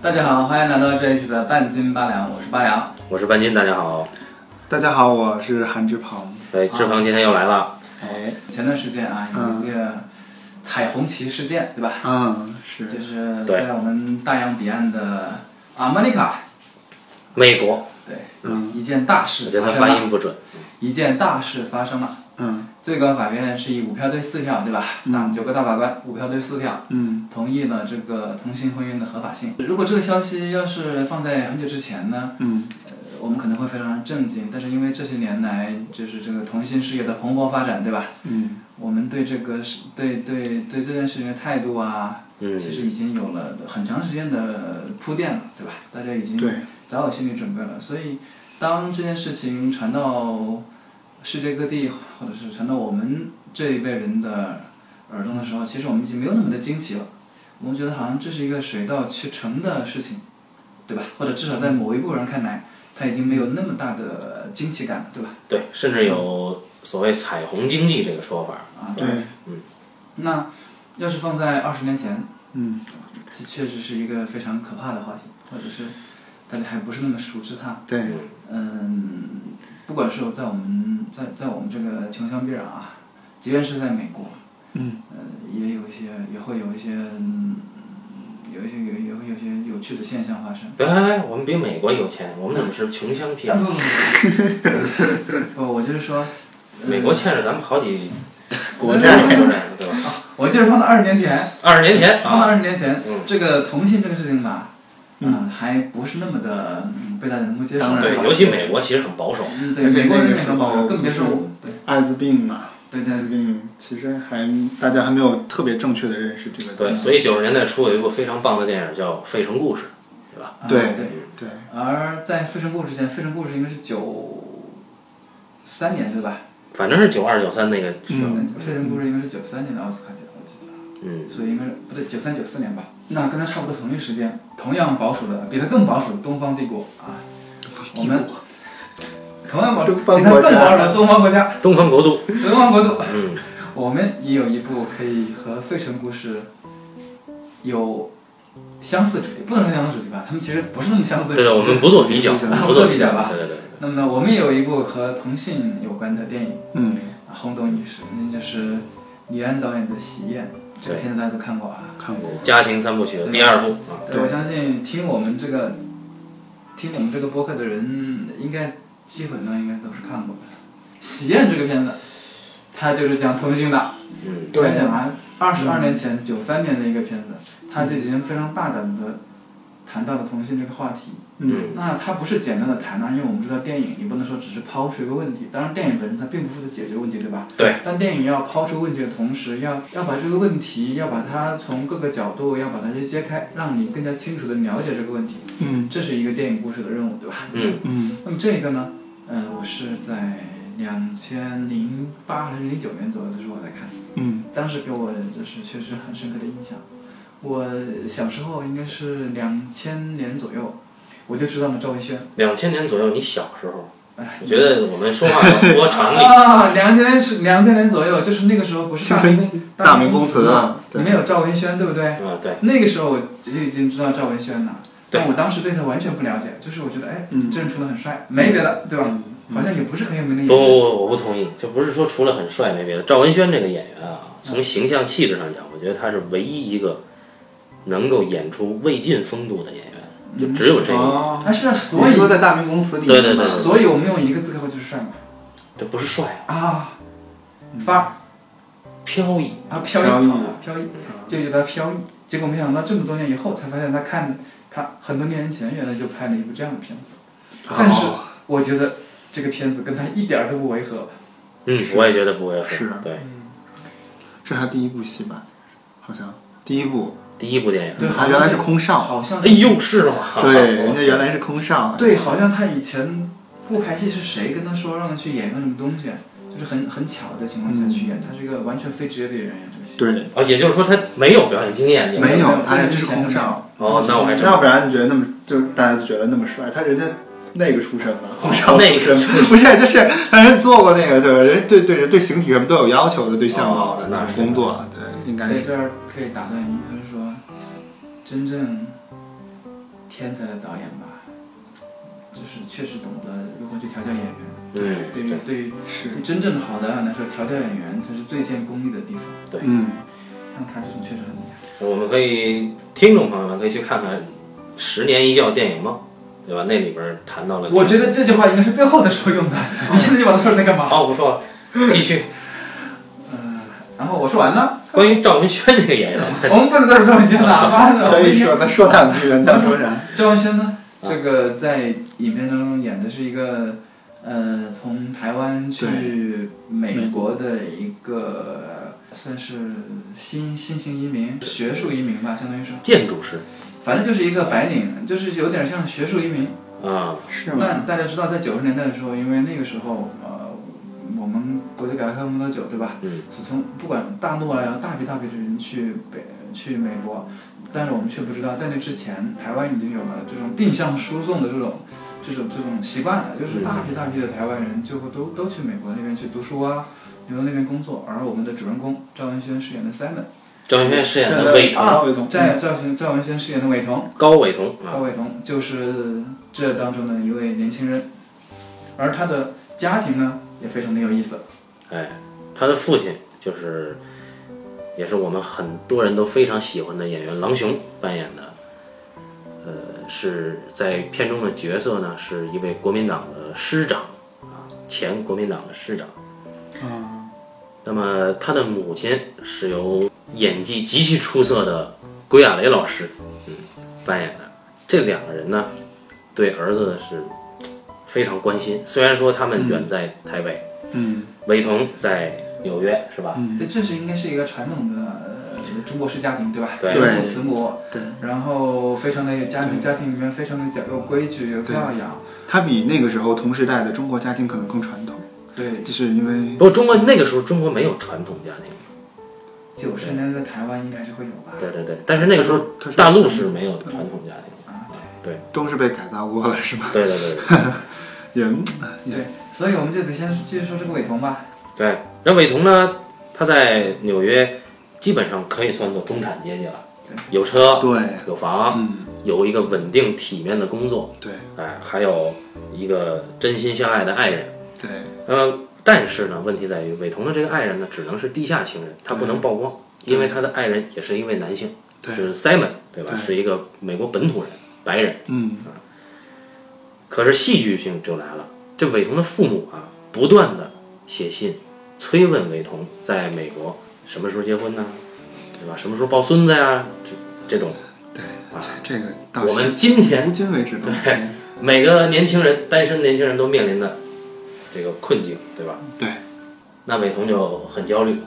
大家好，欢迎来到这一期的半斤八两，我是八两。我是半斤，大家好。大家好，我是韩志鹏。哎，志鹏今天又来了。哎，前段时间啊，有一个彩虹旗事件，对吧？嗯，是。就是在我们大洋彼岸的阿曼尼卡，美国。对，嗯，一件大事。我觉得他发音不准。一件大事发生了。嗯。最高法院是以五票对四票，对吧？那九个大法官，五票对四票，嗯，同意了这个同性婚姻的合法性。如果这个消息要是放在很久之前呢？嗯。呃，我们可能会非常震惊，但是因为这些年来就是这个同性事业的蓬勃发展，对吧？嗯。我们对这个是，对对对这件事情的态度啊，嗯，其实已经有了很长时间的铺垫了，对吧？大家已经早有心理准备了，所以当这件事情传到。世界各地，或者是传到我们这一辈人的耳中的时候，其实我们已经没有那么的惊奇了。我们觉得好像这是一个水到渠成的事情，对吧？或者至少在某一部分人看来，他已经没有那么大的惊奇感了，对吧？对，甚至有所谓“彩虹经济”这个说法。啊，对，嗯。那要是放在二十年前，嗯，这确实是一个非常可怕的话题，或者是大家还不是那么熟知它。对。嗯，不管是在我们。在在我们这个穷乡僻壤啊，即便是在美国，嗯，呃，也有一些，也会有一些，嗯有一些有也会有些有趣的现象发生。对，我们比美国有钱，我们怎么是穷乡僻壤？不，我就是说，美国欠着咱们好几 国债，对吧？我就是放到二十年前，二十年前，放到二十年前，嗯，这个同性这个事情吧。嗯，还不是那么的被大家能够接受。对，尤其美国其实很保守。嗯，对，美国人很保守，更别说对艾滋病嘛。对艾滋病，其实还大家还没有特别正确的认识这个。对，所以九十年代初有一部非常棒的电影叫《费城故事》，对吧？对对对。而在《费城故事》之前，《费城故事》应该是九三年对吧？反正是九二九三那个。嗯，《费城故事》应该是九三年的奥斯卡奖。嗯，所以应该是不对，九三九四年吧。那跟他差不多同一时间，同样保守的，比他更保守的东方帝国啊，我们同样保守，比他更保守的东方国家，东方国度，东方国度。嗯，我们也有一部可以和《费城故事》有相似主题，不能说相似主题吧，他们其实不是那么相似。对对，我们不做比较，不做比较吧。对对对。那么呢，我们也有一部和同性有关的电影，嗯，轰动一时，那就是李安导演的《喜宴》。这个片子大家都看过啊，看过家庭三部曲第二部啊。对，我相信听我们这个听我们这个播客的人，应该基本上应该都是看过的。喜宴这个片子，它就是讲同性的。嗯。对。想啊，二十二年前，九三年的一个片子，它就已经非常大胆的谈到了同性这个话题。嗯，那它不是简单的谈啊，因为我们知道电影，你不能说只是抛出一个问题。当然，电影本身它并不负责解决问题，对吧？对。但电影要抛出问题的同时，要要把这个问题，要把它从各个角度，要把它去揭开，让你更加清楚的了解这个问题。嗯。这是一个电影故事的任务，对吧？嗯嗯。那么这个呢？嗯，我是在两千零八还是零九年左右的时候我在看。嗯。当时给我就是确实很深刻的印象。我小时候应该是两千年左右。我就知道了赵文轩。两千年左右，你小时候，我觉得我们说话要符合常理。啊，两千年是两千年左右，就是那个时候不是大明大明宫词嘛，没有赵文轩，对不对？啊，对。那个时候我就已经知道赵文轩了，但我当时对他完全不了解，就是我觉得，哎，这人除了很帅，没别的，对吧？好像也不是很有名的演员。不不不，我不同意，就不是说除了很帅没别的。赵文轩这个演员啊，从形象气质上讲，我觉得他是唯一一个能够演出魏晋风度的演员。就只有这个，啊是啊所以说在大明宫词里，对对对，所以我们用一个字概括就是帅嘛，这不是帅啊，发飘逸。啊飘逸。飘逸，就觉得飘逸。结果没想到这么多年以后才发现，他看他很多年前原来就拍了一部这样的片子，但是我觉得这个片子跟他一点都不违和。嗯，我也觉得不违和。是，对，这是他第一部戏吧？好像。第一部。第一部电影，对，他原来是空少，好像，哎呦，是吗？对，人家原来是空少。对，好像他以前不拍戏是谁跟他说让他去演个什么东西？就是很很巧的情况下去演，他是一个完全非职业的演员，这个戏。对，哦，也就是说他没有表演经验，没有，他就是空少。哦，那我还要不然你觉得那么就大家就觉得那么帅？他人家那个出身嘛，空少那个不是，就是他人做过那个，对吧？人对对对形体什么都有要求的，对相貌的那工作，对，应该是。在这儿可以打断您，就是说。真正天才的导演吧，就是确实懂得如何去调教演员。对，对于对于是对真正好的导演来说，调教演员才是最见功力的地方。对嗯，像他这种确实很厉害。我们可以听众朋友们可以去看看《十年一觉电影梦》，对吧？那里边谈到了，我觉得这句话应该是最后的时候用的，你现在就把它说出来干嘛？好，不说了，继续。嗯，然后我说完呢，关于赵文轩这个演员，我们不能再说赵文轩了，妈的，可以说再说两句，再说啥？赵文轩呢，啊这个在影片当中演的是一个，呃，从台湾去美国的一个，算是新新型移民，学术移民吧，相当于是，建筑师反正就是一个白领，就是有点像学术移民。啊，是吗？那大家知道，在九十年代的时候，因为那个时候，呃，我们国家改革开放多久，对吧？嗯，是从不管大陆啊，有大批大批的人去北去美国，但是我们却不知道，在那之前，台湾已经有了这种定向输送的这种这种这种习惯了，就是大批大批的台湾人就会都都去美国那边去读书啊，留在那边工作，而我们的主人公赵文轩饰演的 Simon，赵文轩饰演的伟啊，彤，伟彤，在赵文赵文轩饰演的伟彤，高伟彤啊，高伟彤就是这当中的一位年轻人，而他的家庭呢也非常的有意思。哎，他的父亲就是，也是我们很多人都非常喜欢的演员郎雄扮演的，呃，是在片中的角色呢是一位国民党的师长啊，前国民党的师长。嗯，那么他的母亲是由演技极其出色的归亚蕾老师，嗯，扮演的。这两个人呢，对儿子呢是非常关心。虽然说他们远在台北，嗯伟彤在纽约，是吧？嗯，对，这是应该是一个传统的呃中国式家庭，对吧？对有父慈母，对，然后非常的有家庭，家庭里面非常的讲有规矩，有教养。他比那个时候同时代的中国家庭可能更传统，对，就是因为不过中国那个时候中国没有传统家庭，九十年代台湾应该是会有吧？对对对，但是那个时候大陆是没有传统家庭的。啊，都是被改造过了，是吧？对对对对 也对对，所以我们就得先继续说这个伟彤吧。对。然后伟彤呢，他在纽约基本上可以算作中产阶级了，有车对，有房，嗯，有一个稳定体面的工作，对哎，还有一个真心相爱的爱人。对，呃，但是呢，问题在于伟彤的这个爱人呢，只能是地下情人，他不能曝光，因为他的爱人也是一位男性，对是 Simon，对吧？对是一个美国本土人，白人。嗯可是戏剧性就来了，这伟童的父母啊，不断的写信催问伟彤在美国什么时候结婚呢？对吧？什么时候抱孙子呀？这这种，对啊，这这个到我们今天如今为止对每个年轻人，单身年轻人都面临的这个困境，对吧？对，那伟彤就很焦虑。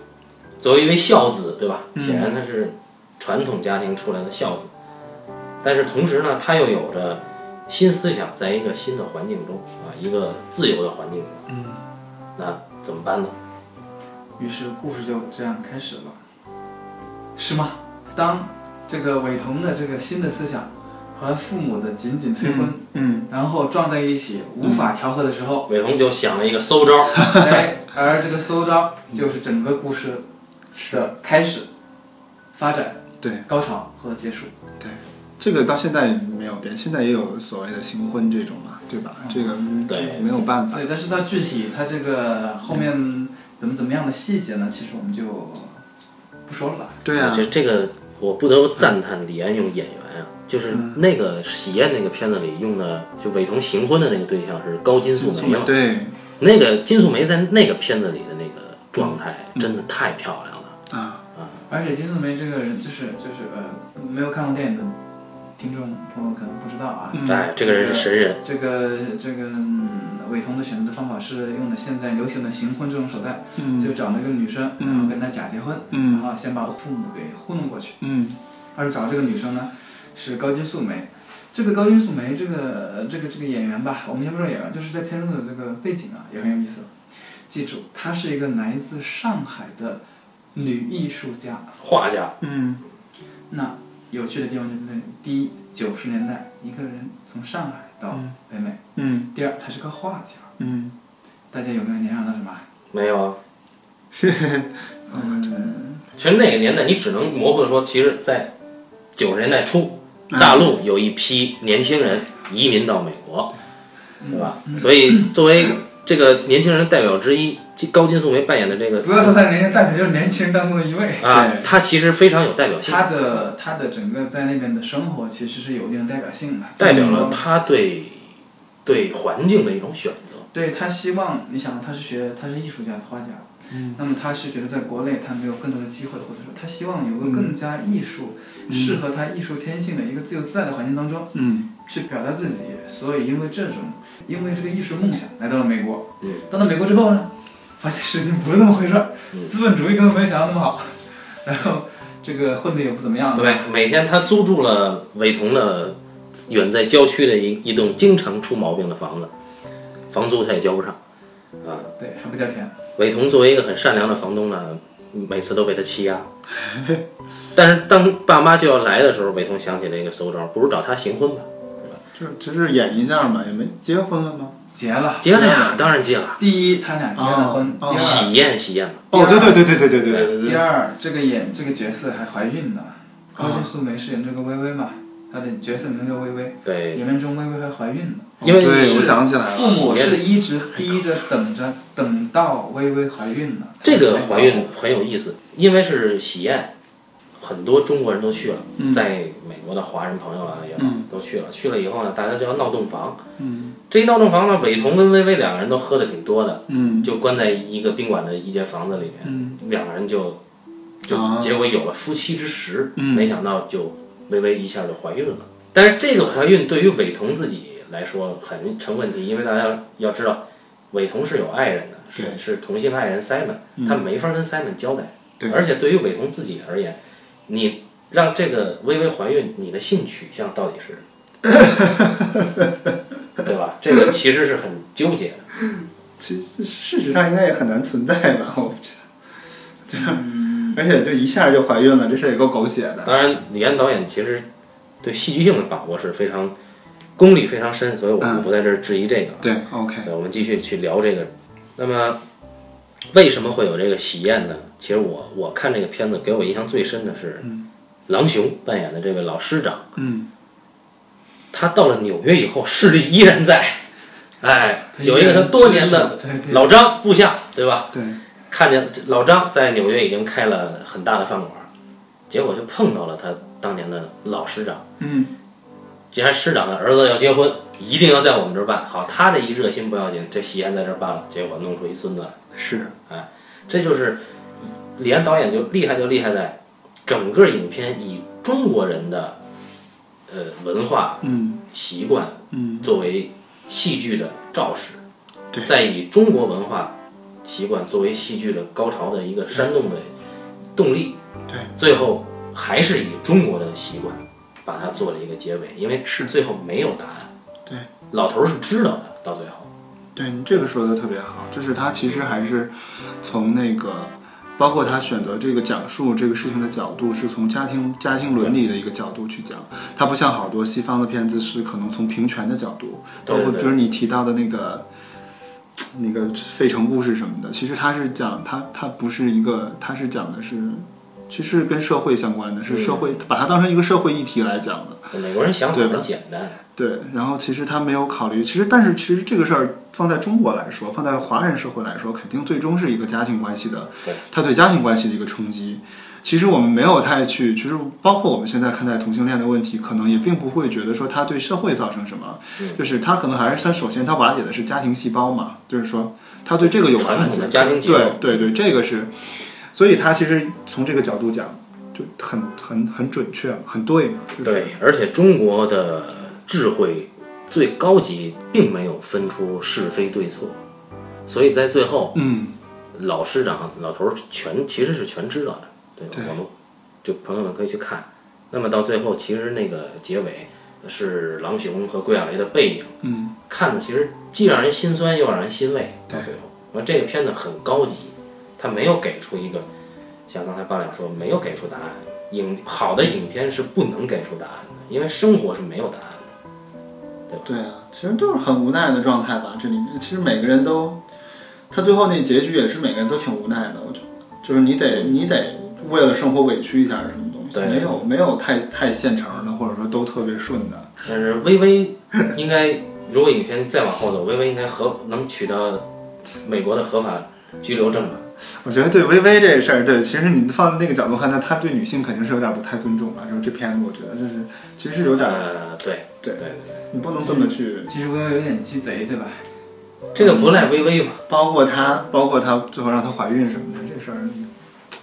作为一位孝子，对吧？嗯显然他是传统家庭出来的孝子，但是同时呢，他又有着新思想，在一个新的环境中啊，一个自由的环境中，嗯，那怎么办呢？于是故事就这样开始了，是吗？当这个伟彤的这个新的思想和父母的紧紧催婚，嗯然后撞在一起无法调和的时候，伟彤就想了一个馊招儿，哎，而这个馊招就是整个故事的开始、发展、对高潮和结束。这个到现在没有变，现在也有所谓的行婚这种嘛，对吧？这个嗯对没有办法，对，但是它具体它这个后面怎么怎么样的细节呢？其实我们就不说了吧。对啊，这这个我不得不赞叹李安用演员啊，就是嗯那个喜宴那个片子里用的，就伟彤行婚的那个对象是高金素梅嘛，对那个金素梅在那个片子里的那个状态真的太漂亮了。啊，而且金素梅这个人，就是就是呃，没有看过电影的听众朋友可能不知道啊。嗯哎，这个人是神人，这个这个嗯伟彤的选择的方法是用的现在流行的行婚这种手段，嗯就找了一个女生，嗯然后跟她假结婚，然嗯后先把父母给糊弄过去。嗯而找这个女生呢，是高金素梅。这个高金素梅这个这个这个演员吧，我们先不说演员，就是在片中的这个背景啊，也很有意思。记住，她是一个来自上海的女艺术家。画家，嗯那有趣的地方就在这里：第一，九十年代一个人从上海到嗯北美；嗯第二，他是个画家。嗯，大家有没有联想到什么？没有啊。嗯，其实那个年代，你只能模糊的说，其实，在九十年代初，大陆有一批年轻人移民到美国，对吧？所以作为这个年轻人代表之一，高金素梅扮演的这个，不要说他年轻代表，就是年轻人当中的一位。啊，他其实非常有代表性。他的他的整个在那边的生活其实是有一定代表性的，代表了他对对环境的一种选择。对他希望，你想他是学他是艺术家的画家，嗯，那么他是觉得在国内他没有更多的机会，或者说他希望有个更加艺术适合他艺术天性的一个自由自在的环境当中，嗯，去表达自己。所以因为这种，因为这个艺术梦想来到了美国，嗯，到了美国之后呢，发现事情不是那么回事儿，资本主义根本没有想象那么好，然后这个混的也不怎么样。对，每天他租住了伟同的远在郊区的一一栋经常出毛病的房子。房租他也交不上，啊，对，还不交钱。伟同作为一个很善良的房东呢，每次都被他欺压。但是当爸妈就要来的时候，伟同想起了一个馊招，不如找他行婚吧，只是演一下嘛，也没结婚了吗？结了，结了呀，当然结了。第一，他俩结了婚。第二，喜宴喜宴哦，对对对对对对对对。第二，这个演这个角色还怀孕呢。高金素梅饰演这个薇薇嘛。她的角色名叫薇薇，对，演员中薇薇还怀孕了，因为我想起来了，父母是一直逼着等着，等到薇薇怀孕了。这个怀孕很有意思，因为是喜宴，很多中国人都去了，在美国的华人朋友啊也都去了，去了以后呢，大家就要闹洞房，嗯，这一闹洞房呢，伟彤跟薇薇两个人都喝的挺多的，嗯，就关在一个宾馆的一间房子里面，嗯，两个人就就结果有了夫妻之实，没想到就。微微一下就怀孕了，但是这个怀孕对于伟彤自己来说很成问题，因为大家要知道，伟彤是有爱人的，是是同性爱人 Simon，他没法跟 Simon 交代，而且对于伟彤自己而言，你让这个微微怀孕，你的性取向到底是，对吧？这个其实是很纠结的。其实事实上应该也很难存在吧，我不知道，对吧？而且就一下就怀孕了，这事也够狗血的。当然，李安导演其实对戏剧性的把握是非常功力非常深，所以我们不在这儿质疑这个。对，OK。我们继续去聊这个。那么，为什么会有这个喜宴呢？其实我我看这个片子给我印象最深的是，郎雄扮演的这位老师长。嗯。他到了纽约以后，势力依然在。哎，有一个他多年的老张部下，对吧？对。看见老张在纽约已经开了很大的饭馆，结果就碰到了他当年的老师长。嗯，既然师长的儿子要结婚，一定要在我们这儿办。好，他这一热心不要紧，这喜宴在这儿办了，结果弄出一孙子来。是，哎，这就是李安导演就厉害，就厉害在整个影片以中国人的呃文化、嗯。习惯嗯作为戏剧的肇始，对，再以中国文化。习惯作为戏剧的高潮的一个煽动的动力，对，最后还是以中国的习惯把它做了一个结尾，因为是。最后没有答案，对，老头是知道的，到最后，对你这个说的特别好，就是他其实还是从那个，包括他选择这个讲述这个事情的角度，是从家庭家庭伦理的一个角度去讲，他不像好多西方的片子是可能从平权的角度，包括比如你提到的那个。那个费城故事什么的，其实他是讲他他不是一个，他是讲的是，其实跟社会相关的，是社会把它当成一个社会议题来讲的。美国人想法很简单。对，然后其实他没有考虑，其实但是其实这个事儿放在中国来说，放在华人社会来说，肯定最终是一个家庭关系的，他对家庭关系的一个冲击。其实我们没有太去，其实包括我们现在看待同性恋的问题，可能也并不会觉得说他对社会造成什么，就是他可能还是他首先他瓦解的是家庭细胞嘛，就是说他对这个有传统的家庭对对对，这个是，所以他其实从这个角度讲就很很很准确，很对。对，而且中国的智慧最高级，并没有分出是非对错，所以在最后，嗯，老师长老头全其实是全知道的。对，我们就朋友们可以去看。那么到最后，其实那个结尾是狼雄和桂亚雷的背影，嗯，看的其实既让人心酸又让人欣慰。到最后，完这个片子很高级，他没有给出一个像刚才八两说没有给出答案。影好的影片是不能给出答案的，因为生活是没有答案的，对对啊，其实都是很无奈的状态吧。这里面其实每个人都，他最后那结局也是每个人都挺无奈的。我觉得，就是你得你得。为了生活委屈一下什么东西？没有没有太太现成的，或者说都特别顺的。但是微微应该，如果影片再往后走，微微应该合能取得美国的合法居留证吧？我觉得对微微这事儿，对，其实你放在那个角度看，那他对女性肯定是有点不太尊重了。就是这片子，我觉得就是其实有点，呃，对对对，你不能这么去。其实微微有点鸡贼，对吧？这个不赖微微吧。包括她，包括她最后让她怀孕什么的，这事儿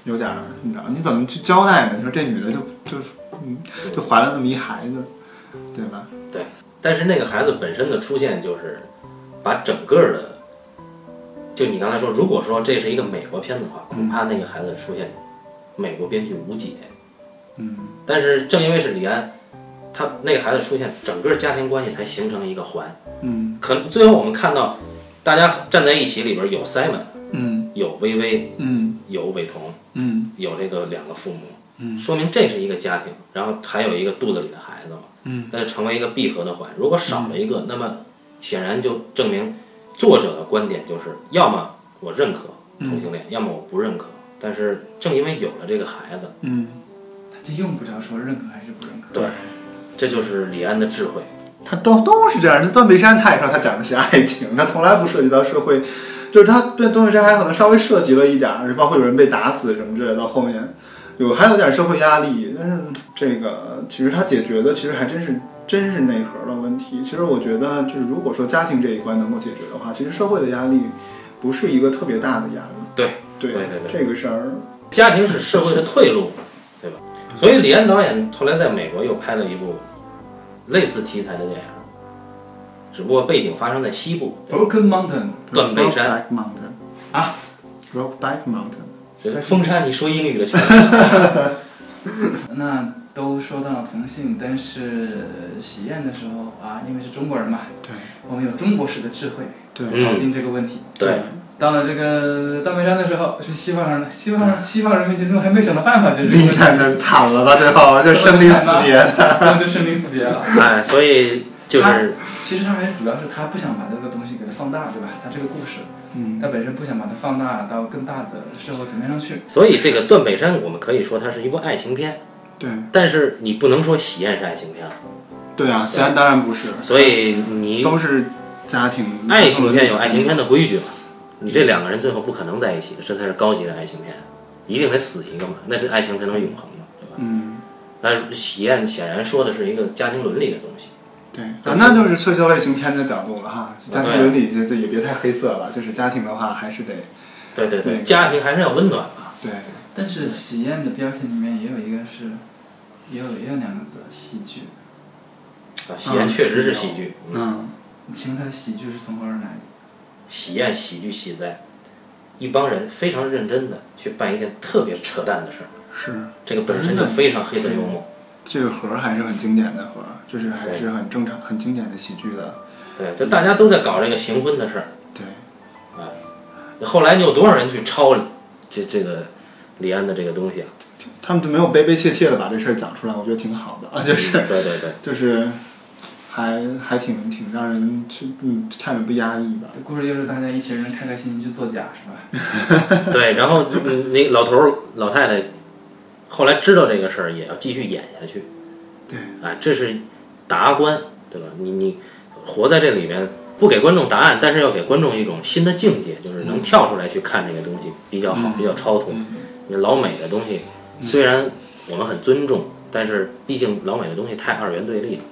有点，你知道，你怎么去交代呢？你说这女的就就嗯，就怀了那么一孩子，对吧？对。但是那个孩子本身的出现，就是把整个的。就你刚才说，如果说这是一个美国片子的话，恐怕那个孩子出现，美国编剧无解。嗯。但是正因为是李安，他那个孩子出现，整个家庭关系才形成一个环。嗯。可能最后我们看到，大家站在一起里边有 Simon，嗯，有微微，嗯，有伟彤，嗯，有这个两个父母，嗯，说明这是一个家庭，然后还有一个肚子里的孩子嘛，嗯，那就成为一个闭合的环。如果少了一个，那么显然就证明。作者的观点就是，要么我认可同性恋，要么我不认可。但是正因为有了这个孩子，嗯，他就用不着说认可还是不认可。对，这就是李安的智慧。他都都是这样。这断背山他也说他讲的是爱情，他从来不涉及到社会。就是他对断背山还可能稍微涉及了一点儿，包括有人被打死什么之类的。到后面有还有点社会压力，但是这个其实他解决的其实还真是。真是内核的问题。其实我觉得，就是如果说家庭这一关能够解决的话，其实社会的压力不是一个特别大的压力。对对对对，这个事儿，家庭是社会的退路？所以李安导演后来在美国又拍了一部类似题材的电影，只不过背景发生在西部。Broken Mountain，断背山。Brokeback Mountain。啊，Brokeback Mountain。就是封山，你说英语的全。那。都说到同性，但是喜宴的时候啊，因为是中国人嘛，对，我们有中国式的智慧，对，搞定这个问题。对，到了这个断背山的时候，是西方人的，西方西方人民群众还没想到办法解决。你看这惨了吧，最后就生离死别了，就生离死别了。哎，所以就是其实他还主要是他不想把这个东西给它放大，对吧？他这个故事，嗯，他本身不想把它放大到更大的社会层面上去。所以这个断背山，我们可以说它是一部爱情片。对，但是你不能说喜宴是爱情片。对啊，喜宴当然不是。所以你都是家庭爱情片有爱情片的规矩嘛？你这两个人最后不可能在一起的，这才是高级的爱情片，一定得死一个嘛，那这爱情才能永恒嘛，对吧？嗯。那喜宴显然说的是一个家庭伦理的东西。对，那就是社交类型片的角度了哈。家庭伦理这这也别太黑色了，就是家庭的话还是得。对对对，家庭还是要温暖嘛。对。但是喜宴的标签里面也有一个是，也有也有两个字，喜剧。啊，喜宴确实是喜剧。嗯。请问他的喜剧是从何而来的？喜宴喜剧喜在，一帮人非常认真的去办一件特别扯淡的事儿。是。这个本身就非常黑色幽默。这个盒还是很经典的盒，就是还是很正常、很经典的喜剧的。对，就大家都在搞这个行婚的事儿。对。啊，后来你有多少人去抄这这个？李安的这个东西啊，他们就没有悲悲切切的把这事儿讲出来，我觉得挺好的啊，就是对对对，就是还还挺挺让人去嗯看着不压抑吧。故事就是大家一群人开开心心去做假，是吧？对，然后那老头儿老太太后来知道这个事儿，也要继续演下去。对，啊，这是达观，对吧？你你活在这里面。不给观众答案，但是要给观众一种新的境界，就是能跳出来去看这个东西比较好，比较超脱。你老美的东西虽然我们很尊重，但是毕竟老美的东西太二元对立了。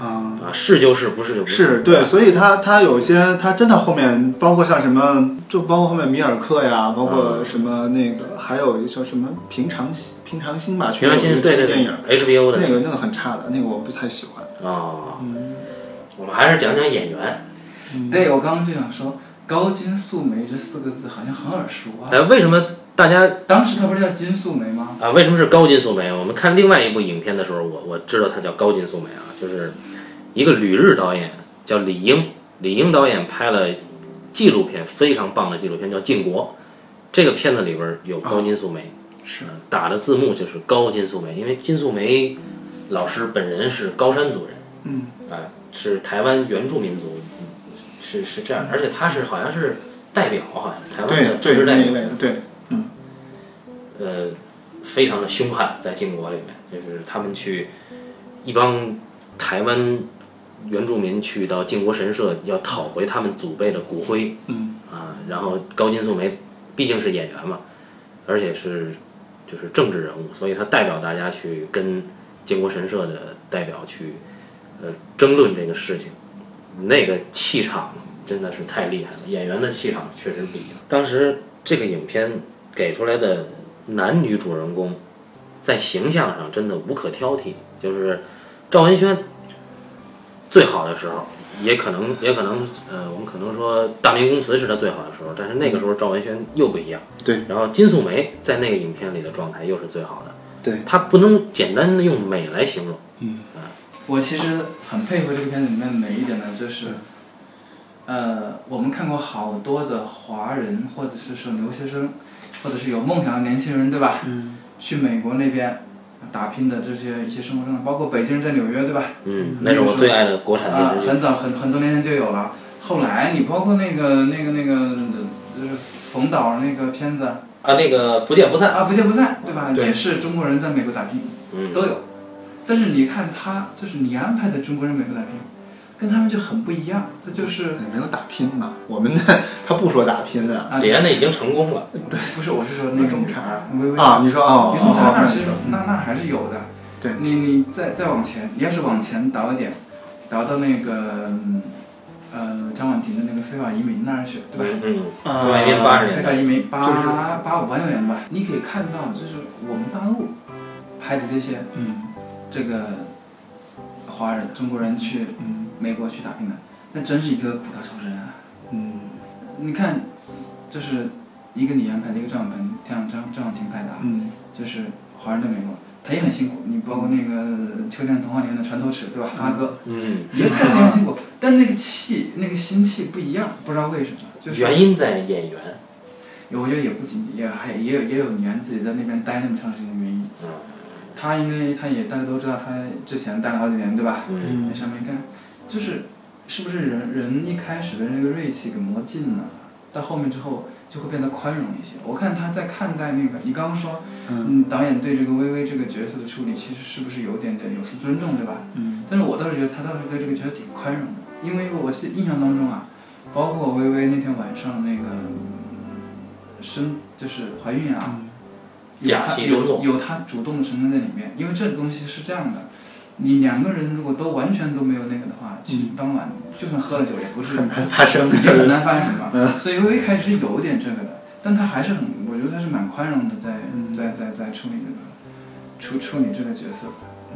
啊啊，是就是，不是就不是。对，所以他他有些他真的后面包括像什么，就包括后面米尔克呀，包括什么那个，还有一叫什么平常心平常心吧，平常心对对电影 HBO 的那个那个很差的，那个我不太喜欢。啊。嗯。我们还是讲讲演员。对，我刚刚就想说，高金素梅这四个字好像很耳熟啊。哎，为什么大家当时它不是叫金素梅吗？啊，为什么是高金素梅？我们看另外一部影片的时候，我我知道它叫高金素梅啊，就是一个旅日导演叫李英，李英导演拍了纪录片，非常棒的纪录片叫《晋国》，这个片子里边有高金素梅，是打的字幕就是高金素梅，因为金素梅老师本人是高山族人，嗯，啊。是台湾原住民族，是是这样，而且他是好像是代表，好像台湾的组织代表，对，嗯，呃，非常的凶悍，在晋国里面，就是他们去一帮台湾原住民去到靖国神社要讨回他们祖辈的骨灰，嗯。啊，然后高金素梅毕竟是演员嘛，而且是就是政治人物，所以他代表大家去跟靖国神社的代表去呃争论这个事情，那个气场真的是太厉害了，演员的气场确实不一样。当时这个影片给出来的男女主人公在形象上真的无可挑剔，就是赵文轩最好的时候。也可能，也可能，呃，我们可能说《大明宫词》是他最好的时候，但是那个时候赵文轩又不一样。对。然后金素梅在那个影片里的状态又是最好的。对。他不能简单的用美来形容。嗯。啊。我其实很佩服这个片子里面美一点的，就是，呃，我们看过好多的华人或者是说留学生，或者是有梦想的年轻人，对吧？嗯。去美国那边。打拼的这些一些生活状态，包括北京人在纽约，对吧？嗯，那是我最爱的国产电视剧。很早很很多年前就有了。后来你包括那个那个那个就是冯导那个片子啊，那个不见不散啊，不见不散，对吧？也是中国人在美国打拼，嗯，都有。但是你看他，就是你安排的中国人美国打拼。跟他们就很不一样，他就是没有打拼嘛。我们的 他不说打拼啊，李安的已经成功了。对，不是，我是说那种差微微啊，你说啊，你从他那其实那那还是有的。对，你你再再往前，你要是往前倒一点，倒到那个呃张婉婷的那个非法移民那儿去，对吧？嗯，非法移民八十年，非法移民八八五八六年吧，你可以看到，就是我们大陆拍的这些，嗯，这个华人中国人去，嗯。美国去打拼的，那真是一个苦大仇深啊！嗯，你看，就是一个李安拍的一个张婉婷，张张婷拍的啊，嗯，就是华人在美国，他也很辛苦。你包括那个《秋天的童话》里面的船头尺，对吧？发哥，嗯，也拍的很辛苦，但那个气，那个心气不一样，不知道为什么。就是原因在演员。我觉得也不仅仅，也还也有也有李安自己在那边待那么长时间的原因。嗯。他因为他也大家都知道，他之前待了好几年，对吧？嗯。在上面看。就是，是不是人人一开始的那个锐气给磨尽了，到后面之后就会变得宽容一些。我看他在看待那个，你刚刚说，嗯，导演对这个微微这个角色的处理，其实是不是有点点有失尊重，对吧？嗯。但是我倒是觉得他倒是对这个角色挺宽容的，因为我记得印象当中啊，包括微微那天晚上那个生就是怀孕啊，有他有有他主动的成分在里面，因为这个东西是这样的。你两个人如果都完全都没有那个的话，其实当晚就算喝了酒也不是很难发生，也很难发生什么。所以微微开始是有点这个的，但他还是很，我觉得他是蛮宽容的，在在在在处理这个处处理这个角色。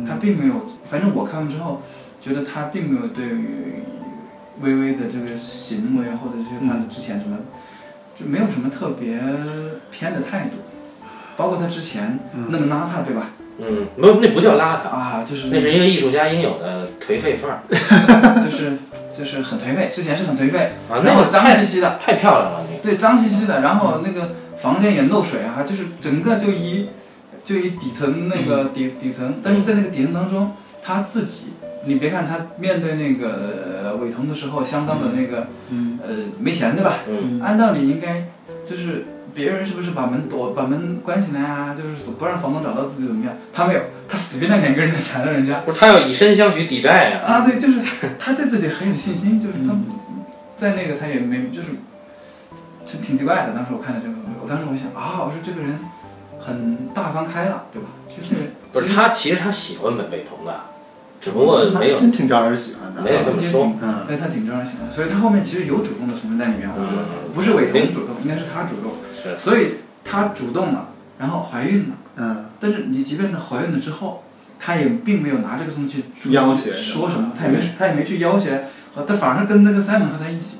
他并没有，反正我看完之后，觉得他并没有对于微微的这个行为或者是他的之前什么，就没有什么特别偏的态度，包括他之前那么邋遢，对吧？嗯，没有，那不叫邋遢啊，就是那是一个艺术家应有的颓废范儿，就是就是很颓废，之前是很颓废啊，然后脏兮兮的，太漂亮了那个。对，脏兮兮的，然后那个房间也漏水啊，就是整个就一就一底层那个底底层，但是在那个底层当中，他自己，你别看他面对那个伟彤的时候，相当的那个，呃，没钱对吧？嗯，按道理应该就是。别人是不是把门躲把门关起来啊？就是不让房东找到自己怎么样？他没有，他死皮赖脸跟人家缠着人家。不是他要以身相许抵债呀？啊，对，就是他对自己很有信心，就是他在那个他也没就是，就挺奇怪的。当时我看到这个，我当时我想啊，我说这个人很大方开朗，对吧？就是不是他其实他喜欢美美瞳的。只不过没有，真挺招人喜欢的。没有这么说，嗯，对他挺招人喜欢，所以他后面其实有主动的成分在里面。我觉得不是伟彤主动，应该是他主动。是，所以她主动了，然后怀孕了。嗯。但是你即便她怀孕了之后，她也并没有拿这个东西去要挟说什么，她也没她也没去要挟，她反而跟那个 Simon 和她一起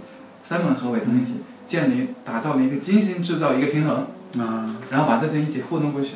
，Simon 和伟腾一起建立打造了一个精心制造一个平衡啊，然后把这些一起糊弄过去。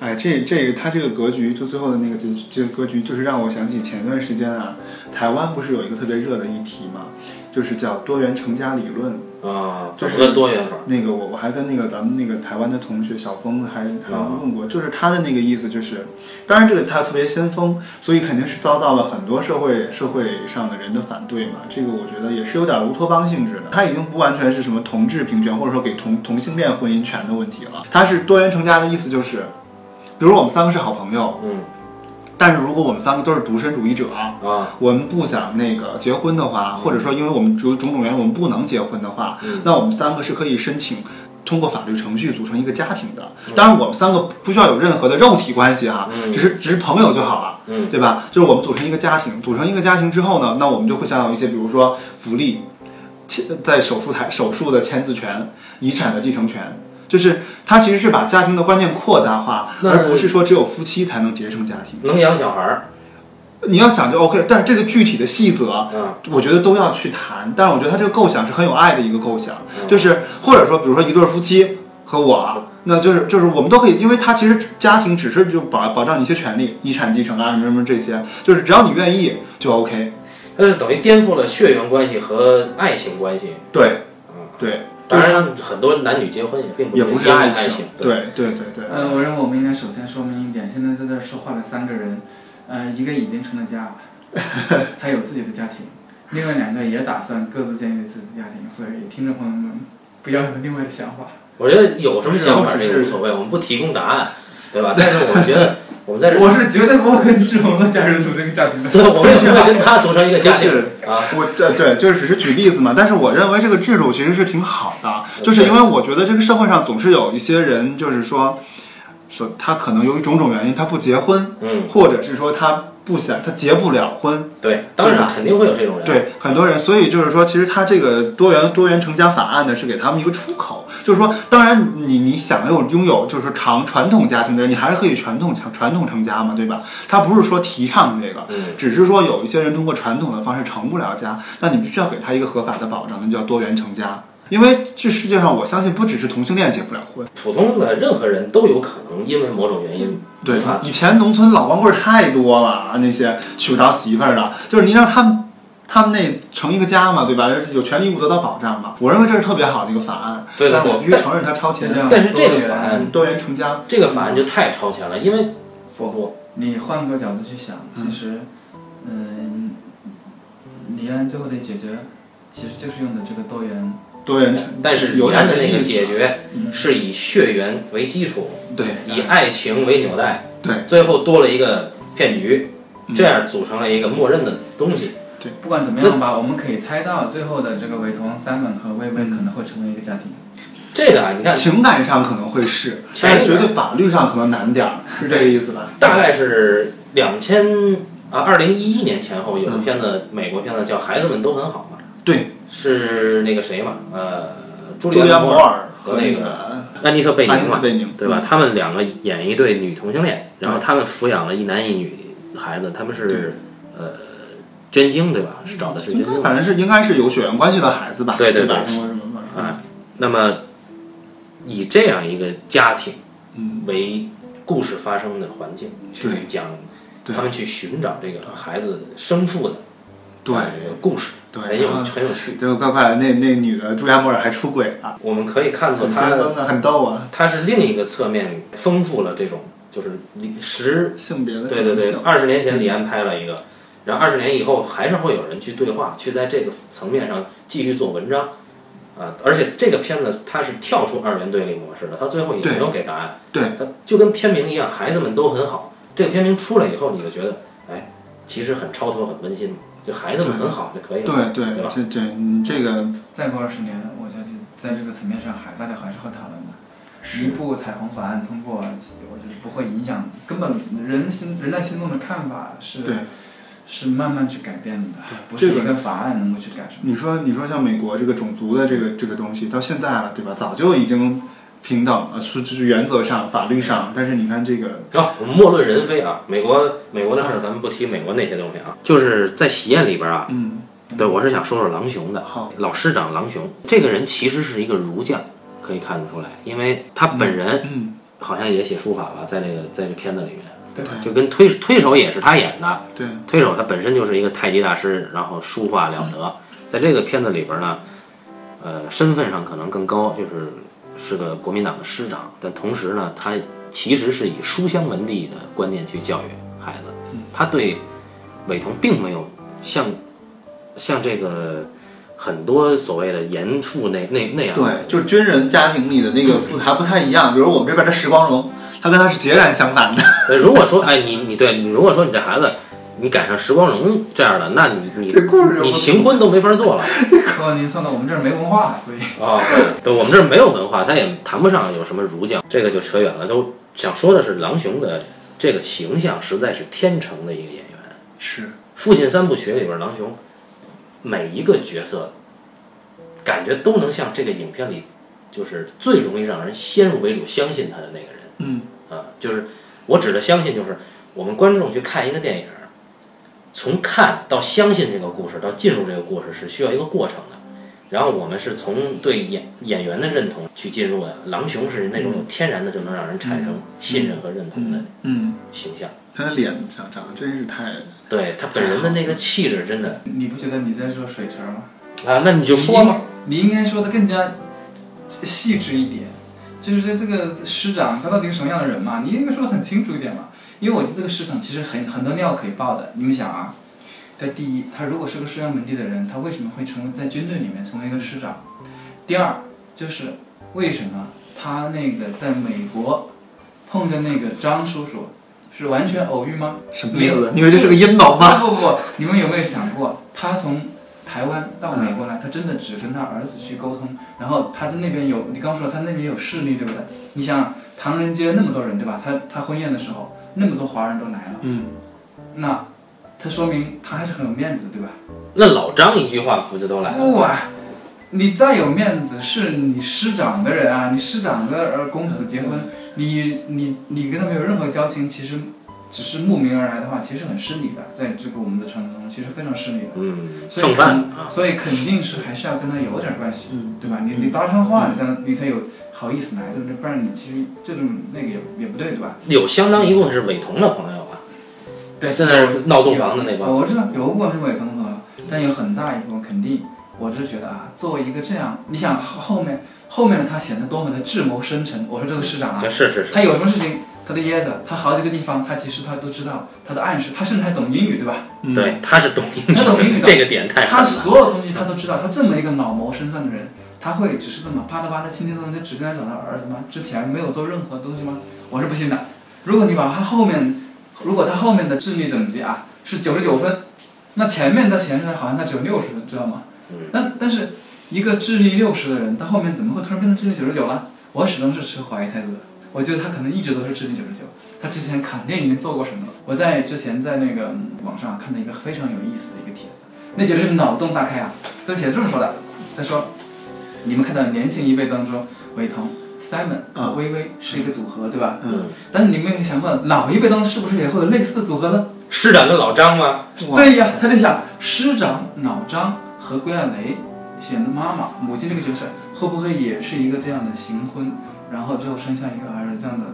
哎，这这个他这个格局，就最后的那个这这个格局，就是让我想起前段时间啊，台湾不是有一个特别热的议题嘛，就是叫多元成家理论啊，就是多元那个我我还跟那个咱们那个台湾的同学小峰还还问过，就是他的那个意思就是，当然这个他特别先锋，所以肯定是遭到了很多社会社会上的人的反对嘛。这个我觉得也是有点乌托邦性质的，他已经不完全是什么同志平权或者说给同同性恋婚姻权的问题了，他是多元成家的意思就是。比如我们三个是好朋友，嗯，但是如果我们三个都是独身主义者啊，我们不想那个结婚的话，或者说因为我们由种种原因我们不能结婚的话，那我们三个是可以申请通过法律程序组成一个家庭的。当然，我们三个不需要有任何的肉体关系哈，只是只是朋友就好了，嗯，对吧？就是我们组成一个家庭，组成一个家庭之后呢，那我们就会享有一些，比如说福利，签在手术台手术的签字权、遗产的继承权。就是他其实是把家庭的观念扩大化，而不是说只有夫妻才能结成家庭。能养小孩儿，你要想就 OK，但是这个具体的细则，嗯，我觉得都要去谈。但是我觉得他这个构想是很有爱的一个构想，就是或者说，比如说一对夫妻和我，那就是就是我们都可以，因为他其实家庭只是就保保障你一些权利，遗产继承啊什么什么这些，就是只要你愿意就 OK。那就，等于颠覆了血缘关系和爱情关系。对，嗯，对。当然，很多男女结婚也并不也不是爱情。对对对对。呃，我认为我们应该首先说明一点，现在在这说话的三个人，呃，一个已经成了家，他有自己的家庭；另外两个也打算各自建立自己的家庭。所以，听众朋友们不要有另外的想法。我觉得有什么想法这个无所谓，我们不提供答案，对吧？但是我们觉得。我们在这，我是绝对不会跟志宏的家人组成一个家庭的。对，我们不会跟他组成一个家庭啊。我这对，就是只是举例子嘛。但是我认为这个制度其实是挺好的，就是因为我觉得这个社会上总是有一些人，就是说，说他可能由于种种原因他不结婚，嗯，或者是说他不想他结不了婚，对，当然肯定会有这种人，对，很多人。所以就是说，其实他这个多元多元成家法案呢，是给他们一个出口。就是说，当然，你你想要拥有就是长传统家庭的人，你还是可以传统传传统成家嘛，对吧？他不是说提倡这个，只是说有一些人通过传统的方式成不了家，那你必须要给他一个合法的保障，那就叫多元成家。因为这世界上，我相信不只是同性恋结不了婚，普通的任何人都有可能因为某种原因。对，以前农村老光棍太多了，那些娶不着媳妇儿的，就是你让他们。他们那成一个家嘛，对吧？有权利义务得到保障嘛。我认为这是特别好的一个法案。对对对。我必须承认它超前。但是这个法案多元成家，这个法案就太超前了，因为不不，你换个角度去想，其实，嗯，李安最后的解决，其实就是用的这个多元。多元。但是李安的那个解决是以血缘为基础，对，以爱情为纽带，对，最后多了一个骗局，这样组成了一个默认的东西。对，不管怎么样吧，我们可以猜到最后的这个韦彤、三本和薇薇可能会成为一个家庭。这个啊，你看，情感上可能会是，但是绝对法律上可能难点儿，是这个意思吧？大概是两千啊，二零一一年前后有个片子，美国片子叫《孩子们都很好》嘛。对，是那个谁嘛？呃，朱莉安·摩尔和那个安妮特·贝宁嘛，对吧？他们两个演一对女同性恋，然后他们抚养了一男一女孩子，他们是呃。捐精对吧？是找的是捐精，反正是应该是有血缘关系的孩子吧？对对对。哎，那么以这样一个家庭为故事发生的环境去讲，他们去寻找这个孩子生父的对故事，很有很有趣。对，快快，那那女的朱亚摩尔还出轨了。我们可以看出她很逗啊，她是另一个侧面丰富了这种就是十性别的对对对，二十年前李安拍了一个。然后二十年以后，还是会有人去对话，去在这个层面上继续做文章，啊！而且这个片子它是跳出二元对立模式的，它最后也没有给答案。对，它就跟片名一样，孩子们都很好。这个片名出来以后，你就觉得，哎，其实很超脱、很温馨，就孩子们很好就可以了，对对吧？这这这个再过二十年，我相信在这个层面上，还大家还是会讨论的。一部彩虹法案通过，我觉得不会影响根本人心人在心中的看法是。对。是慢慢去改变的，不是一个法案能够去改什么。你说，你说像美国这个种族的这个这个东西，到现在了，对吧？早就已经平等了，是就是原则上、法律上。但是你看这个，啊，我们莫论人非啊，美国美国的事儿，咱们不提美国那些东西啊。就是在喜宴里边啊，嗯，对我是想说说郎雄的，好，老师长郎雄这个人其实是一个儒将，可以看得出来，因为他本人，嗯，好像也写书法吧，在那个在这片子里面。对，就跟推推手也是他演的。对，推手他本身就是一个太极大师，然后书画了得。在这个片子里边呢，呃，身份上可能更高，就是是个国民党的师长。但同时呢，他其实是以书香门第的观念去教育孩子。他对韦彤并没有像像这个很多所谓的严父那那那样。对，就军人家庭里的那个父还不太一样。比如我们这边的石光荣，他跟他是截然相反的。呃，如果说，哎，你你对你如果说你这孩子，你赶上时光荣这样的，那你你你行婚都没法做了。说您算到，我们这儿没文化，所以啊，对，我们这儿没有文化，他也谈不上有什么儒将，这个就扯远了。都想说的是，狼雄的这个形象实在是天成的一个演员。是父亲三部曲里边，狼雄每一个角色，感觉都能像这个影片里，就是最容易让人先入为主相信他的那个人。嗯啊，就是我指的相信，就是我们观众去看一个电影，从看到相信这个故事，到进入这个故事是需要一个过程的。然后我们是从对演演员的认同去进入的。狼熊是那种天然的就能让人产生信任和认同的嗯形象。他的脸长长得真是太……对他本人的那个气质，真的。你不觉得你在说水池吗？啊，那你就说嘛。你应该说的更加细致一点，就是这个师长他到底是什么样的人嘛？你应该说的很清楚一点嘛。因为我觉得这个师长其实很很多料可以爆的。你们想啊。在第一，他如果是个书香门第的人，他为什么会成为在军队里面成为一个师长？第二，就是为什么他那个在美国碰见那个张叔叔是完全偶遇吗？什么意思？你以为这是个阴谋吗？不不不，你们有没有想过，他从台湾到美国来，他真的只跟他儿子去沟通，然后他在那边有，你刚说他那边有势力，对不对？你想唐人街那么多人，对吧？他他婚宴的时候，那么多华人都来了，嗯，那。他说明他还是很有面子的，对吧？那老张一句话不就都来了？不啊，你再有面子，是你师长的人啊，你师长的儿公子结婚，你你你跟他没有任何交情，其实只是慕名而来的话，其实很失礼的，在这个我们的传统中，其实非常失礼的。嗯，蹭饭，所以肯定是还是要跟他有点关系，对吧？你你搭上话，你才能你才有好意思来，对不对？不然你其实这种那个也也不对，对吧？有相当一部分是伟同的朋友。对，在那闹洞房的那帮，我知道有部分是伟同的朋友，但有很大一部分肯定，我是觉得啊，作为一个这样，你想后面后面的他显得多么的智谋深沉。我说这个市长啊，是是是，他有什么事情，他的椰子，他好几个地方，他其实他都知道，他的暗示，他甚至还懂英语，对吧？对，他是懂英语，他懂英语，这个点太他所有东西他都知道，他这么一个脑谋深算的人，他会只是这么啪嗒啪嗒轻轻松松就只跟他讲他儿子吗？之前没有做任何东西吗？我是不信的。如果你把他后面，如果他后面的智力等级啊。是九十九分，那前面他显示的好像他只有六十分，知道吗？但但是一个智力六十的人，他后面怎么会突然变成智力九十九了？我始终是持怀疑态度的。我觉得他可能一直都是智力九十九。他之前肯定已经做过什么了？我在之前在那个网上看到一个非常有意思的一个帖子，那简直是脑洞大开啊！这帖子这么说的，他说：“你们看到年轻一辈当中，韦彤、Simon 和微微是一个组合，对吧？嗯。但是你们有想过，老一辈当中是不是也会有类似的组合呢？”师长跟老张吗？对呀，他在想师长老张和归亚蕾选的妈妈母亲这个角色，会不会也是一个这样的行婚，然后最后生下一个儿子这样的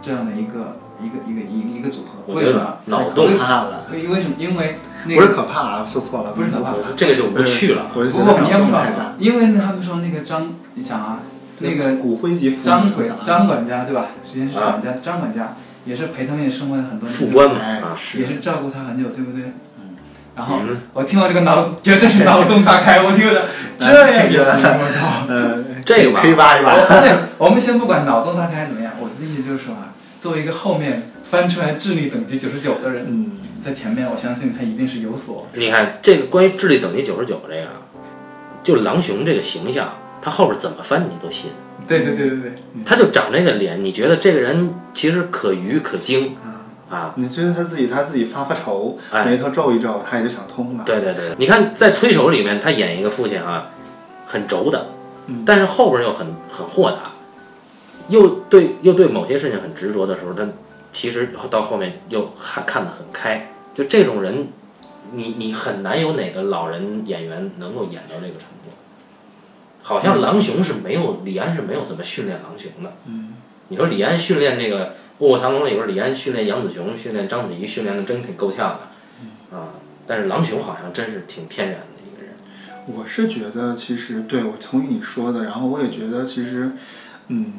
这样的一个一个一个一一个组合？为什么？脑洞大了。为为什么？因为那个不是可怕啊，说错了，不是可怕，这个就不去了。不过，你要不说，因为他们说那个张，你想啊，那个骨灰级张管张管家对吧？实际上是管家张管家。也是陪他们也生活了很多年，副官嘛，也是照顾他很久，对不对？嗯。然后我听到这个脑，绝对是脑洞大开，我听着 这样也行，我靠。呃，这个吧，可以挖一挖。我们先不管脑洞大开怎么样，我的意思就是说啊，作为一个后面翻出来智力等级九十九的人，嗯在前面我相信他一定是有所。你看这个关于智力等级九十九这个，就狼熊这个形象，他后边怎么翻你都信。对对对对对，他就长这个脸，你觉得这个人其实可愚可精啊？你觉得他自己他自己发发愁，眉头皱一皱，他也就想通了。对对对，你看在推手里面，他演一个父亲啊，很轴的，但是后边又很很豁达，又对又对某些事情很执着的时候，他其实到后面又还看得很开。就这种人，你你很难有哪个老人演员能够演到这个程度。好像狼雄是没有李安是没有怎么训练狼雄的。嗯，你说李安训练这个《卧虎藏龙》里边，李安训练杨子雄、训练章子怡，训练的真挺够呛的。啊，但是狼雄好像真是挺天然的。我是觉得，其实对我同意你说的，然后我也觉得，其实，嗯，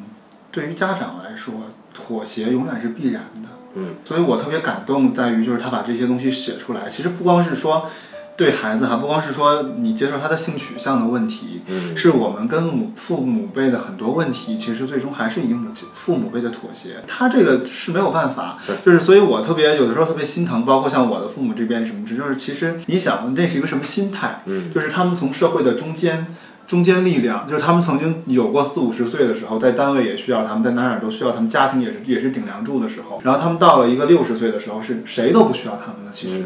对于家长来说，妥协永远是必然的。嗯，所以我特别感动在于，就是他把这些东西写出来。其实不光是说。对孩子哈，不光是说你接受他的性取向的问题，嗯，是我们跟母父母辈的很多问题，其实最终还是以母亲父母辈的妥协。他这个是没有办法，就是所以我特别有的时候特别心疼，包括像我的父母这边什么，就是其实你想那是一个什么心态？嗯，就是他们从社会的中间。中坚力量就是他们曾经有过四五十岁的时候，在单位也需要他们，在哪哪都需要他们，家庭也是也是顶梁柱的时候。然后他们到了一个六十岁的时候，是谁都不需要他们了。其实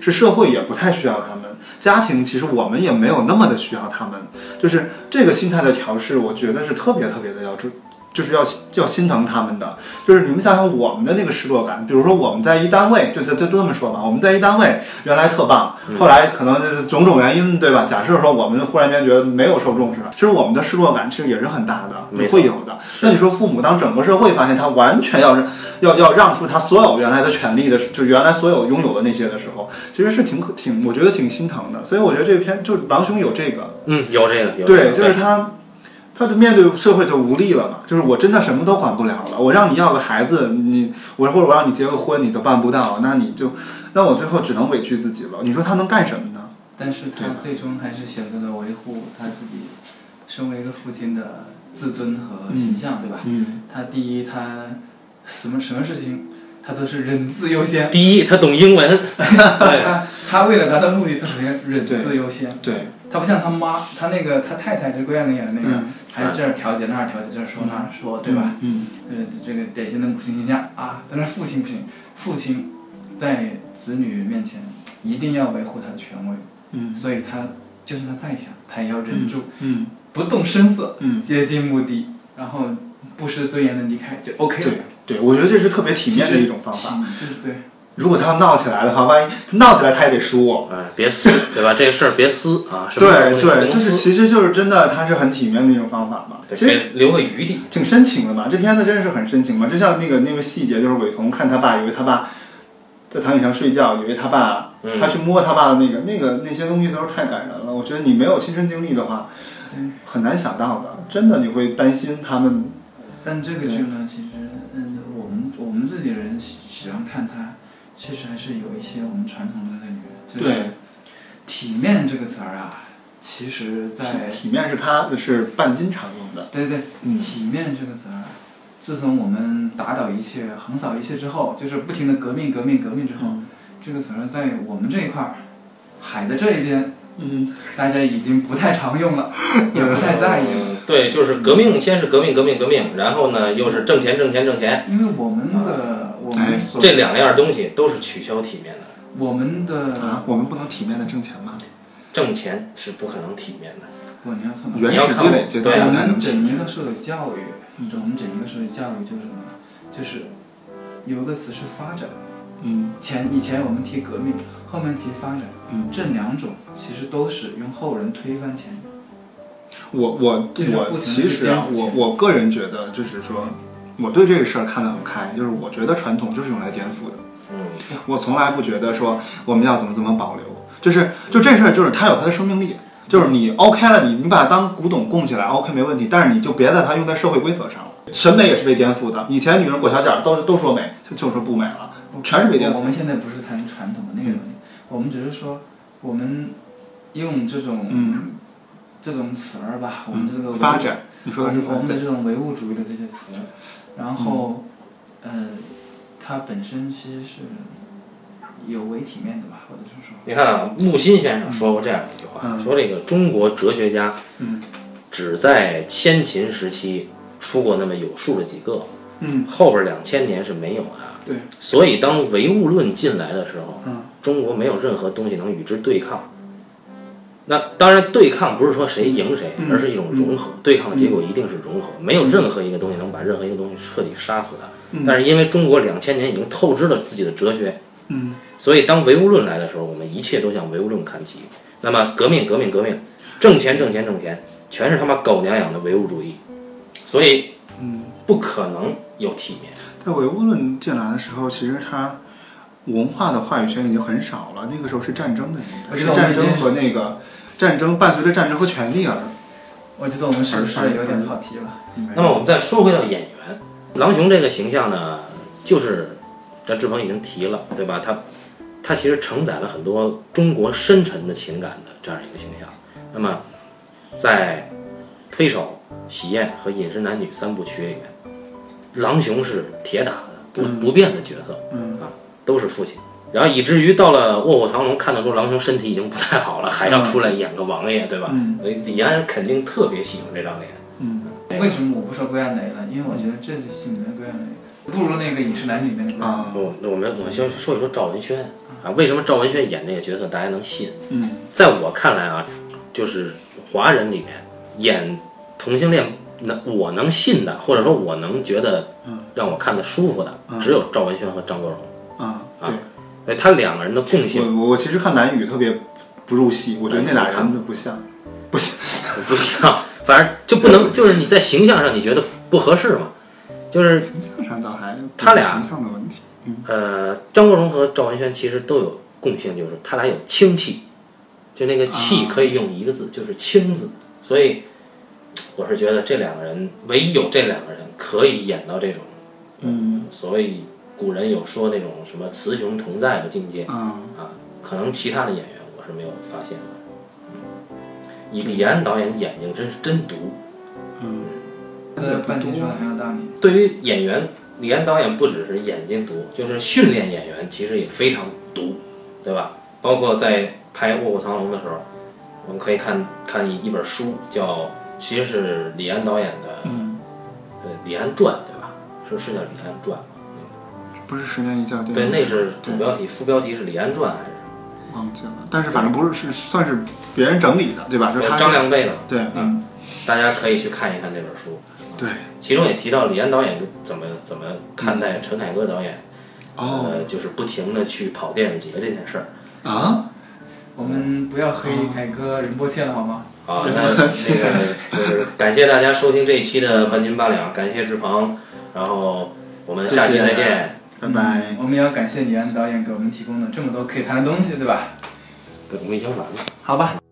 是社会也不太需要他们，家庭其实我们也没有那么的需要他们。就是这个心态的调试，我觉得是特别特别的要注。就是要要心疼他们的，就是你们想想我们的那个失落感。比如说我们在一单位，就就就这么说吧，我们在一单位原来特棒，后来可能就是种种原因，对吧？假设说我们忽然间觉得没有受重视了，其实我们的失落感其实也是很大的，会有的。那你说父母当整个社会发现他完全要要 要让出他所有原来的权利的，就原来所有拥有的那些的时候，其实是挺可挺，我觉得挺心疼的。所以我觉得这篇就狼兄有这个，嗯，有这个，有对，就是他。他就面对社会就无力了嘛，就是我真的什么都管不了了。我让你要个孩子，你我或者我让你结个婚，你都办不到，那你就，那我最后只能委屈自己了。你说他能干什么呢？但是他最终还是选择了维护他自己身为一个父亲的自尊和形象，对吧？嗯。他第一，他什么什么事情，他都是忍字优先。第一，他懂英文。他他为了达到目的，他首先忍字优先。对。他不像他妈，他那个他太太就是郭亚玲演的那个。还有这儿调节那儿调节，这儿说那儿说，对吧？嗯。呃，这个典型的母亲形象啊，但是父亲不行，父亲在子女面前一定要维护他的权威。嗯。所以他就算他再想，他也要忍住，嗯，不动声色，嗯，接近目的，然后不失尊严的离开就 OK 了。对，对，我觉得这是特别体面的一种方法。就是对。如果他要闹起来的话，万一他闹起来，他也得输。哎，别撕，对吧？这个事儿别撕啊！对对，就是其实就是真的，他是很体面的一种方法嘛。其实留个余地，挺深情的嘛。这片子真的是很深情嘛。就像那个那个细节，就是伟彤看他爸，以为他爸在躺椅上睡觉，以为他爸，他去摸他爸的那个那个那些东西都是太感人了。我觉得你没有亲身经历的话，很难想到的。真的你会担心他们。但这个剧呢，其实嗯，我们我们自己人喜喜欢看他。其实还是有一些我们传统的在里面，就是体面这个词儿啊，其实在体面是它是半斤常用的。对对，体面这个词儿，自从我们打倒一切、横扫一切之后，就是不停的革命、革命、革命之后，这个词儿在我们这一块儿，海的这一边，嗯，大家已经不太常用了，也不太在意了。对，就是革命，先是革命，革命，革命，然后呢，又是挣钱，挣钱，挣钱。因为我们的。这两样东西都是取消体面的。我们的啊，我们不能体面的挣钱吗？挣钱是不可能体面的。不，你要从原始积累阶段。我们整一个社会教育，我们整一个社会教育就是什么？就是有一个词是发展。嗯。前以前我们提革命，后面提发展。嗯。这两种其实都是用后人推翻前人。我我我其实啊，我我个人觉得就是说。我对这个事儿看得很开，就是我觉得传统就是用来颠覆的。嗯，我从来不觉得说我们要怎么怎么保留，就是就这事儿就是它有它的生命力，就是你 OK 了，你你把它当古董供起来 OK 没问题，但是你就别在它用在社会规则上了。审美也是被颠覆的，以前女人裹小脚都都说美，就说不美了，全是被颠覆。我们现在不是谈传统的那个东西，我们只是说我们用这种嗯这种词儿吧，我们这个发展，你说的是我们的这种唯物主义的这些词。然后，呃，它本身其实是有违体面的吧，或者是说。你看啊，木心先生说过这样一句话，说这个中国哲学家，嗯只在先秦时期出过那么有数的几个，嗯，后边两千年是没有的。对。所以当唯物论进来的时候，嗯，中国没有任何东西能与之对抗。那当然，对抗不是说谁赢谁，而是一种融合。对抗的结果一定是融合，没有任何一个东西能把任何一个东西彻底杀死它。但是因为中国两千年已经透支了自己的哲学，嗯，所以当唯物论来的时候，我们一切都向唯物论看齐。那么革命，革命，革命，挣钱，挣钱，挣钱，全是他妈狗娘养的唯物主义。所以，嗯，不可能有体面。在唯物论进来的时候，其实它文化的话语权已经很少了。那个时候是战争的年代，是战争和那个。战争伴随着战争和权力而，我觉得我们是不是有点跑题了？那么我们再说回到演员，狼雄这个形象呢，就是，这志鹏已经提了，对吧？他，他其实承载了很多中国深沉的情感的这样一个形象。那么，在《推手》《喜宴》和《饮食男女》三部曲里面，狼雄是铁打的不不变的角色，嗯啊，都是父亲。然后以至于到了《卧虎藏龙》，看得出狼兄身体已经不太好了，还要出来演个王爷，对吧？嗯所以李安肯定特别喜欢这张脸。嗯为什么我不说归案雷了？因为我觉得这戏里面归案雷不如那个《饮食男女》里面的。啊我那我们我们先说一说赵文轩啊，为什么赵文轩演这个角色大家能信？嗯在我看来啊，就是华人里面演同性恋，能我能信的，或者说我能觉得让我看的舒服的，只有赵文轩和张国荣。啊，啊哎，他两个人的共性我我其实看蓝宇特别不入戏，我觉得那俩人不像，不像。不像，反正就不能，就是你在形象上你觉得不合适嘛，就是形象上倒还他俩形象的问题。呃，张国荣和赵文轩其实都有共性，就是他俩有清气，就那个气可以用一个字，就是清字。所以我是觉得这两个人，唯有这两个人可以演到这种，嗯所谓古人有说那种什么雌雄同在的境界啊啊，可能其他的演员我是没有发现的。李安导演眼睛真是真毒，嗯呃，半斤说的很有道理。对于演员，李安导演不只是眼睛毒，就是训练演员其实也非常毒，对吧？包括在拍《卧虎藏龙》的时候，我们可以看看一一本书，叫其实是李安导演的嗯，呃《李安传》，对吧？是是叫《李安传》吗？不是十年一觉电影，对，那是主标题，副标题是《李安传》还是忘记了，但是反正不是是算是别人整理的，对吧？就是他张良背的？对嗯，大家可以去看一看这本书。对其中也提到李安导演怎么怎么看待陈凯歌导演，哦呃，就是不停的去跑电影节这件事儿。啊我们不要黑凯歌仁波切了好吗？啊，那那个 就是感谢大家收听这一期的半斤八两，感谢志鹏，然后我们下期再见。拜拜。我们也要感谢李安导演给我们提供的这么多可以谈的东西，对吧？我们已经完了。好吧。